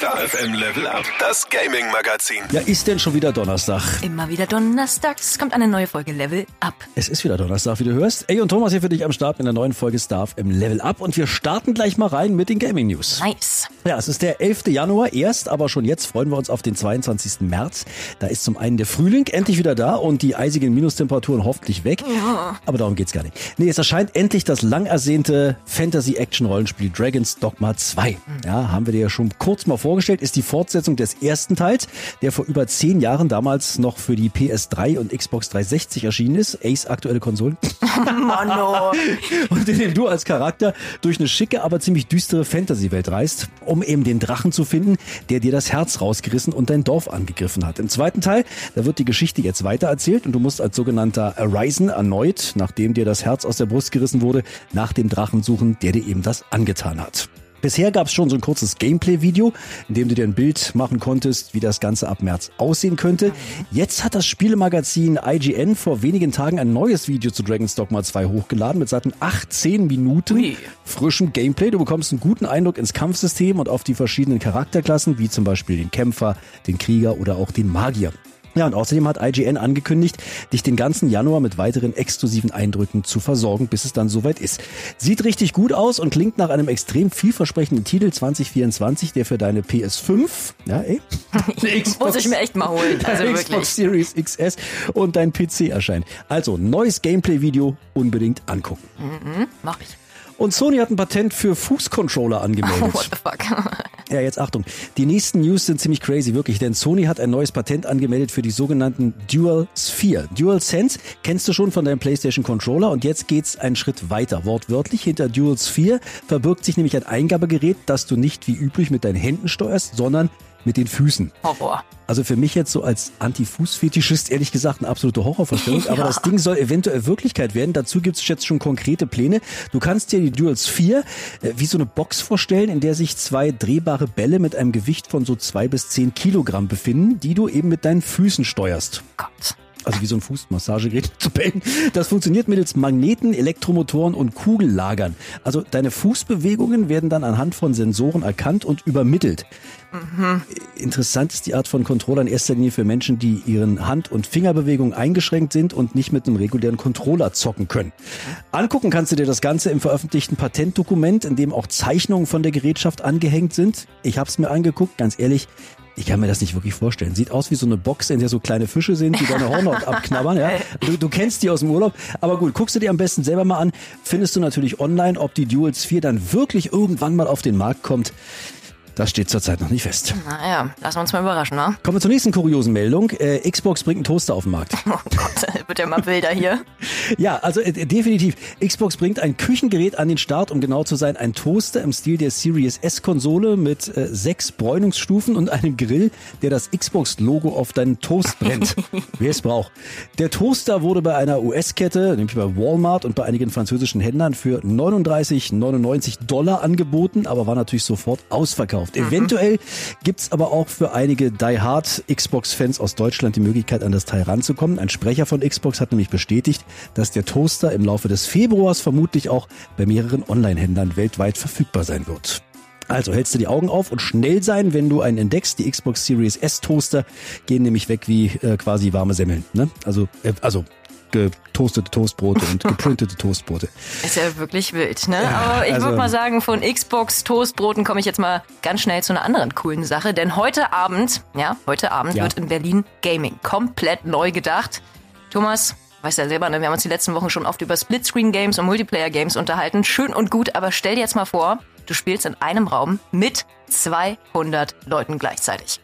Star FM Level Up, das Gaming Magazin. Ja, ist denn schon wieder Donnerstag? Immer wieder donnerstags kommt eine neue Folge Level Up. Es ist wieder Donnerstag, wie du hörst. Ey und Thomas hier für dich am Start in der neuen Folge Star FM Level Up und wir starten gleich mal rein mit den Gaming News. Nice. Ja, es ist der 11. Januar erst, aber schon jetzt freuen wir uns auf den 22. März. Da ist zum einen der Frühling endlich wieder da und die eisigen Minustemperaturen hoffentlich weg. Ja. Aber darum geht's gar nicht. Nee, es erscheint endlich das lang ersehnte Fantasy-Action-Rollenspiel Dragon's Dogma 2. Ja, haben wir dir ja schon kurz mal vorgestellt, ist die Fortsetzung des ersten Teils, der vor über zehn Jahren damals noch für die PS3 und Xbox 360 erschienen ist. Ace aktuelle Konsolen. Mano. und in dem du als Charakter durch eine schicke, aber ziemlich düstere Fantasy-Welt reist, um eben den Drachen zu finden, der dir das Herz rausgerissen und dein Dorf angegriffen hat. Im zweiten Teil, da wird die Geschichte jetzt weitererzählt und du musst als sogenannter Arisen erneut, nachdem dir das Herz aus der Brust gerissen wurde, nach dem Drachen suchen, der dir eben das angetan hat. Bisher gab es schon so ein kurzes Gameplay-Video, in dem du dir ein Bild machen konntest, wie das Ganze ab März aussehen könnte. Jetzt hat das Spielemagazin IGN vor wenigen Tagen ein neues Video zu Dragon's Dogma 2 hochgeladen mit satten 18 Minuten Ui. frischem Gameplay. Du bekommst einen guten Eindruck ins Kampfsystem und auf die verschiedenen Charakterklassen, wie zum Beispiel den Kämpfer, den Krieger oder auch den Magier. Ja, und außerdem hat IGN angekündigt, dich den ganzen Januar mit weiteren exklusiven Eindrücken zu versorgen, bis es dann soweit ist. Sieht richtig gut aus und klingt nach einem extrem vielversprechenden Titel 2024, der für deine PS5, ja, ey, Muss ich mir echt mal holen. Also Xbox wirklich. Series XS und dein PC erscheint. Also, neues Gameplay-Video unbedingt angucken. Mach ich. Und Sony hat ein Patent für Fußcontroller angemeldet. What the fuck? Ja, jetzt Achtung. Die nächsten News sind ziemlich crazy, wirklich, denn Sony hat ein neues Patent angemeldet für die sogenannten Dual Sphere. Dual Sense kennst du schon von deinem PlayStation Controller und jetzt geht's einen Schritt weiter. Wortwörtlich hinter Dual Sphere verbirgt sich nämlich ein Eingabegerät, das du nicht wie üblich mit deinen Händen steuerst, sondern mit den Füßen. Horror. Also für mich jetzt so als Anti-Fuß-Fetischist ehrlich gesagt eine absolute Horrorvorstellung. Aber Ja. das Ding soll eventuell Wirklichkeit werden. Dazu gibt's jetzt schon konkrete Pläne. Du kannst dir die Dual Sphere äh, wie so eine Box vorstellen, in der sich zwei drehbare Bälle mit einem Gewicht von so zwei bis zehn Kilogramm befinden, die du eben mit deinen Füßen steuerst. Gott. Also wie so ein Fußmassagegerät zu Bällen. Das funktioniert mittels Magneten, Elektromotoren und Kugellagern. Also deine Fußbewegungen werden dann anhand von Sensoren erkannt und übermittelt. Interessant ist die Art von Controller in erster Linie für Menschen, die ihren Hand- und Fingerbewegungen eingeschränkt sind und nicht mit einem regulären Controller zocken können. Angucken kannst du dir das Ganze im veröffentlichten Patentdokument, in dem auch Zeichnungen von der Gerätschaft angehängt sind. Ich habe es mir angeguckt, ganz ehrlich. Ich kann mir das nicht wirklich vorstellen. Sieht aus wie so eine Box, in der so kleine Fische sind, die deine Hornhaut abknabbern. Ja? Du, du kennst die aus dem Urlaub. Aber gut, guckst du dir am besten selber mal an. Findest du natürlich online, ob die Dual Sphere dann wirklich irgendwann mal auf den Markt kommt. Das steht zurzeit noch nicht fest. Naja, lassen wir uns mal überraschen, ne? Kommen wir zur nächsten kuriosen Meldung. Äh, Xbox bringt einen Toaster auf den Markt. Oh Gott, wird ja mal wilder hier. Ja, also äh, definitiv. Xbox bringt ein Küchengerät an den Start, um genau zu sein, ein Toaster im Stil der Series S-Konsole mit äh, sechs Bräunungsstufen und einem Grill, der das Xbox-Logo auf deinen Toast brennt. Wer es braucht. Der Toaster wurde bei einer US-Kette, nämlich bei Walmart und bei einigen französischen Händlern für 39,99 Dollar angeboten, aber war natürlich sofort ausverkauft. Eventuell gibt's aber auch für einige Die Hard Xbox-Fans aus Deutschland die Möglichkeit, an das Teil ranzukommen. Ein Sprecher von Xbox hat nämlich bestätigt, dass der Toaster im Laufe des Februars vermutlich auch bei mehreren Online-Händlern weltweit verfügbar sein wird. Also hältst du die Augen auf und schnell sein, wenn du einen entdeckst. Die Xbox Series S Toaster gehen nämlich weg wie äh, quasi warme Semmeln. Ne? Also, äh, also getoastete Toastbrote und geprintete Toastbrote. Ist ja wirklich wild, ne? Aber ich also- würde mal sagen, von Xbox Toastbroten komme ich jetzt mal ganz schnell zu einer anderen coolen Sache. Denn heute Abend, ja, heute Abend Ja. wird in Berlin Gaming komplett neu gedacht. Thomas, weißt ja selber, ne? wir haben uns die letzten Wochen schon oft über Splitscreen-Games und Multiplayer-Games unterhalten. Schön und gut, aber stell dir jetzt mal vor, du spielst in einem Raum mit 200 Leuten gleichzeitig.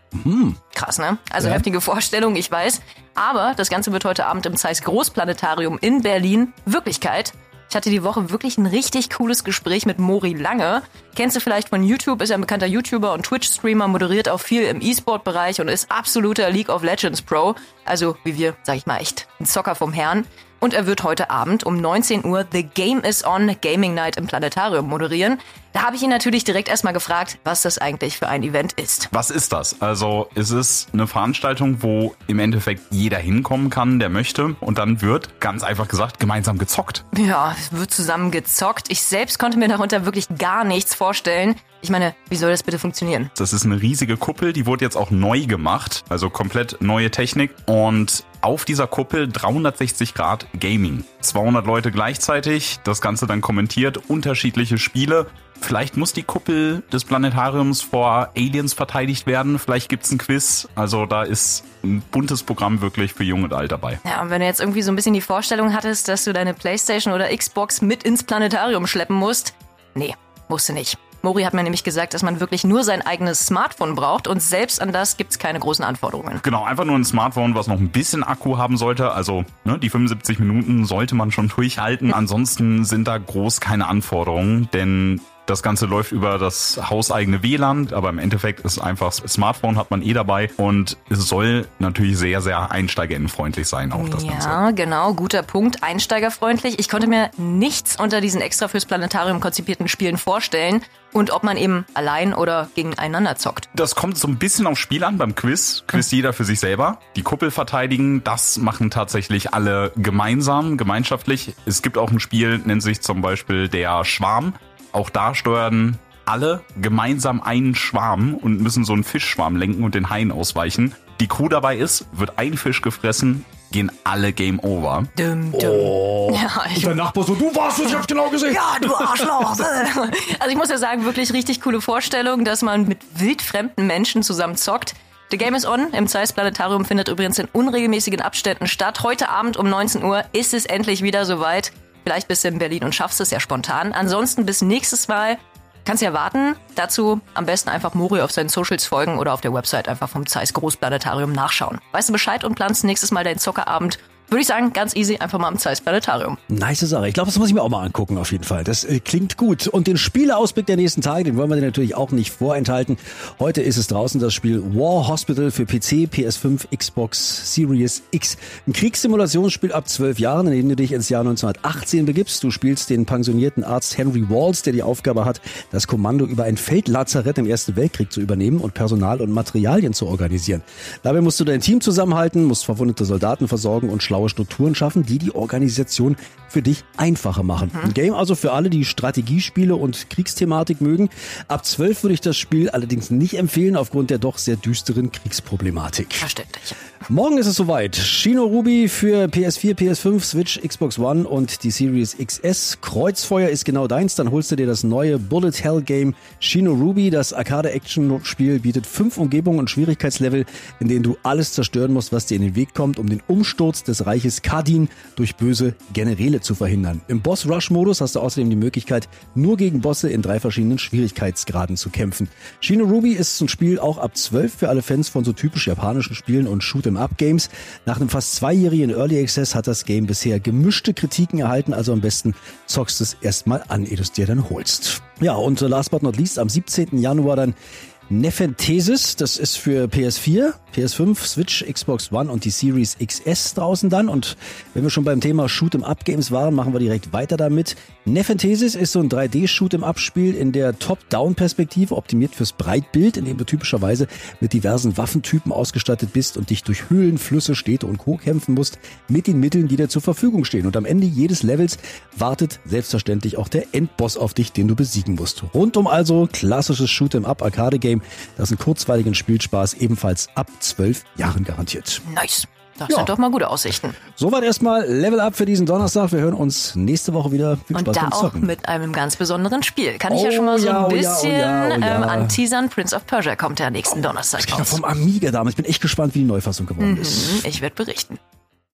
Krass, ne? Also Ja. heftige Vorstellung, ich weiß. Aber das Ganze wird heute Abend im Zeiss Großplanetarium in Berlin Wirklichkeit. Ich hatte die Woche wirklich ein richtig cooles Gespräch mit Mori Lange. Kennst du vielleicht von YouTube, ist ein bekannter YouTuber und Twitch-Streamer, moderiert auch viel im E-Sport-Bereich und ist absoluter League of Legends Pro. Also, wie wir, sag ich mal, echt ein Zocker vom Herrn. Und er wird heute Abend um 19 Uhr The Game is On Gaming Night im Planetarium moderieren. Da habe ich ihn natürlich direkt erstmal gefragt, was das eigentlich für ein Event ist. Was ist das? Also ist es eine Veranstaltung, wo im Endeffekt jeder hinkommen kann, der möchte und dann wird, ganz einfach gesagt, gemeinsam gezockt. Ja, es wird zusammen gezockt. Ich selbst konnte mir darunter wirklich gar nichts vorstellen. Ich meine, wie soll das bitte funktionieren? Das ist eine riesige Kuppel, die wurde jetzt auch neu gemacht, also komplett neue Technik und auf dieser Kuppel 360 Grad Gaming. 200 Leute gleichzeitig, das Ganze dann kommentiert, unterschiedliche Spiele. Vielleicht muss die Kuppel des Planetariums vor Aliens verteidigt werden, vielleicht gibt's ein Quiz. Also da ist ein buntes Programm wirklich für Jung und Alt dabei. Ja, und wenn du jetzt irgendwie so ein bisschen die Vorstellung hattest, dass du deine Playstation oder Xbox mit ins Planetarium schleppen musst, nee, musst du nicht. Mori hat mir nämlich gesagt, dass man wirklich nur sein eigenes Smartphone braucht und selbst an das gibt's keine großen Anforderungen. Genau, einfach nur ein Smartphone, was noch ein bisschen Akku haben sollte. Also ne, die 75 Minuten sollte man schon durchhalten. Ansonsten sind da groß keine Anforderungen, denn das Ganze läuft über das hauseigene WLAN, aber im Endeffekt ist einfach Smartphone hat man eh dabei und es soll natürlich sehr, sehr einsteigerinnenfreundlich sein, auch das ja, Ganze. Ja, genau, guter Punkt. Einsteigerfreundlich. Ich konnte mir nichts unter diesen extra fürs Planetarium konzipierten Spielen vorstellen und ob man eben allein oder gegeneinander zockt. Das kommt so ein bisschen aufs Spiel an beim Quiz. Quiz jeder für sich selber. Die Kuppel verteidigen, das machen tatsächlich alle gemeinsam, gemeinschaftlich. Es gibt auch ein Spiel, nennt sich zum Beispiel der Schwarm. Auch da steuern alle gemeinsam einen Schwarm und müssen so einen Fischschwarm lenken und den Haien ausweichen. Die Crew dabei ist, wird ein Fisch gefressen, gehen alle Game Over. Dum, dum. Oh. Ja, ich, Der Nachbar so, du warst es, ich hab's genau gesehen. ja, du Arschloch. also ich muss ja sagen, wirklich richtig coole Vorstellung, dass man mit wildfremden Menschen zusammen zockt. The Game is On im Zeiss Planetarium findet übrigens in unregelmäßigen Abständen statt. Heute Abend um 19 Uhr ist es endlich wieder soweit. Vielleicht bist du in Berlin und schaffst es ja spontan. Ansonsten bis nächstes Mal. Kannst ja warten. Dazu am besten einfach Mori auf seinen Socials folgen oder auf der Website einfach vom Zeiss Großplanetarium nachschauen. Weißt du Bescheid und planst nächstes Mal deinen Zockerabend? Würde ich sagen, ganz easy, einfach mal am Zeiss Planetarium. Nice Sache. Ich glaube, das muss ich mir auch mal angucken, auf jeden Fall. Das äh, klingt gut. Und den Spieleausblick der nächsten Tage, den wollen wir dir natürlich auch nicht vorenthalten. Heute ist es draußen das Spiel War Hospital für PC, PS5, Xbox Series X. Ein Kriegssimulationsspiel ab zwölf Jahren, in dem du dich ins Jahr 1918 begibst. Du spielst den pensionierten Arzt Henry Walls, der die Aufgabe hat, das Kommando über ein Feldlazarett im Ersten Weltkrieg zu übernehmen und Personal und Materialien zu organisieren. Dabei musst du dein Team zusammenhalten, musst verwundete Soldaten versorgen und schlaue Strukturen schaffen, die die Organisation für dich einfacher machen. Ein Game also für alle, die Strategiespiele und Kriegsthematik mögen. Ab 12 würde ich das Spiel allerdings nicht empfehlen, aufgrund der doch sehr düsteren Kriegsproblematik. Verständlich. Morgen ist es soweit. Shino Ruby für PS4, PS5, Switch, Xbox One und die Series XS. Kreuzfeuer ist genau deins. Dann holst du dir das neue Bullet Hell Game Shino Ruby. Das Arcade-Action-Spiel bietet fünf Umgebungen und Schwierigkeitslevel, in denen du alles zerstören musst, was dir in den Weg kommt, um den Umsturz des Reiches Kadin durch böse Generäle zu verhindern. Im Boss-Rush-Modus hast du außerdem die Möglichkeit, nur gegen Bosse in drei verschiedenen Schwierigkeitsgraden zu kämpfen. Shino Ruby ist ein Spiel auch ab 12 für alle Fans von so typisch japanischen Spielen und Shoot'em-up-Games. Nach einem fast zweijährigen Early Access hat das Game bisher gemischte Kritiken erhalten, also am besten zockst es erstmal an, ehe du es dir dann holst. Ja, und last but not least, am 17. Januar dann Nephenthesis, das ist für PS4, PS5, Switch, Xbox One und die Series XS draußen dann. Und wenn wir schon beim Thema Shoot'em Up Games waren, machen wir direkt weiter damit. Nephenthesis ist so ein 3D Shoot'em Up Spiel in der Top-Down-Perspektive, optimiert fürs Breitbild, in dem du typischerweise mit diversen Waffentypen ausgestattet bist und dich durch Höhlen, Flüsse, Städte und Co. kämpfen musst, mit den Mitteln, die dir zur Verfügung stehen. Und am Ende jedes Levels wartet selbstverständlich auch der Endboss auf dich, den du besiegen musst. Rundum also klassisches Shoot'em Game, das einen kurzweiligen Spielspaß ebenfalls ab zwölf Jahren garantiert. Nice. Das Ja. sind doch mal gute Aussichten. Soweit erstmal Level Up für diesen Donnerstag. Wir hören uns nächste Woche wieder. Viel Und Spaß da beim auch mit einem ganz besonderen Spiel. Kann ich ja Oh schon mal so ein oh ja, oh bisschen ja, oh ja. ähm, anteasern. Prince of Persia kommt ja nächsten Donnerstag Ja, raus. vom Amiga damals. Ich bin echt gespannt, wie die Neufassung geworden ist. Ich werde berichten.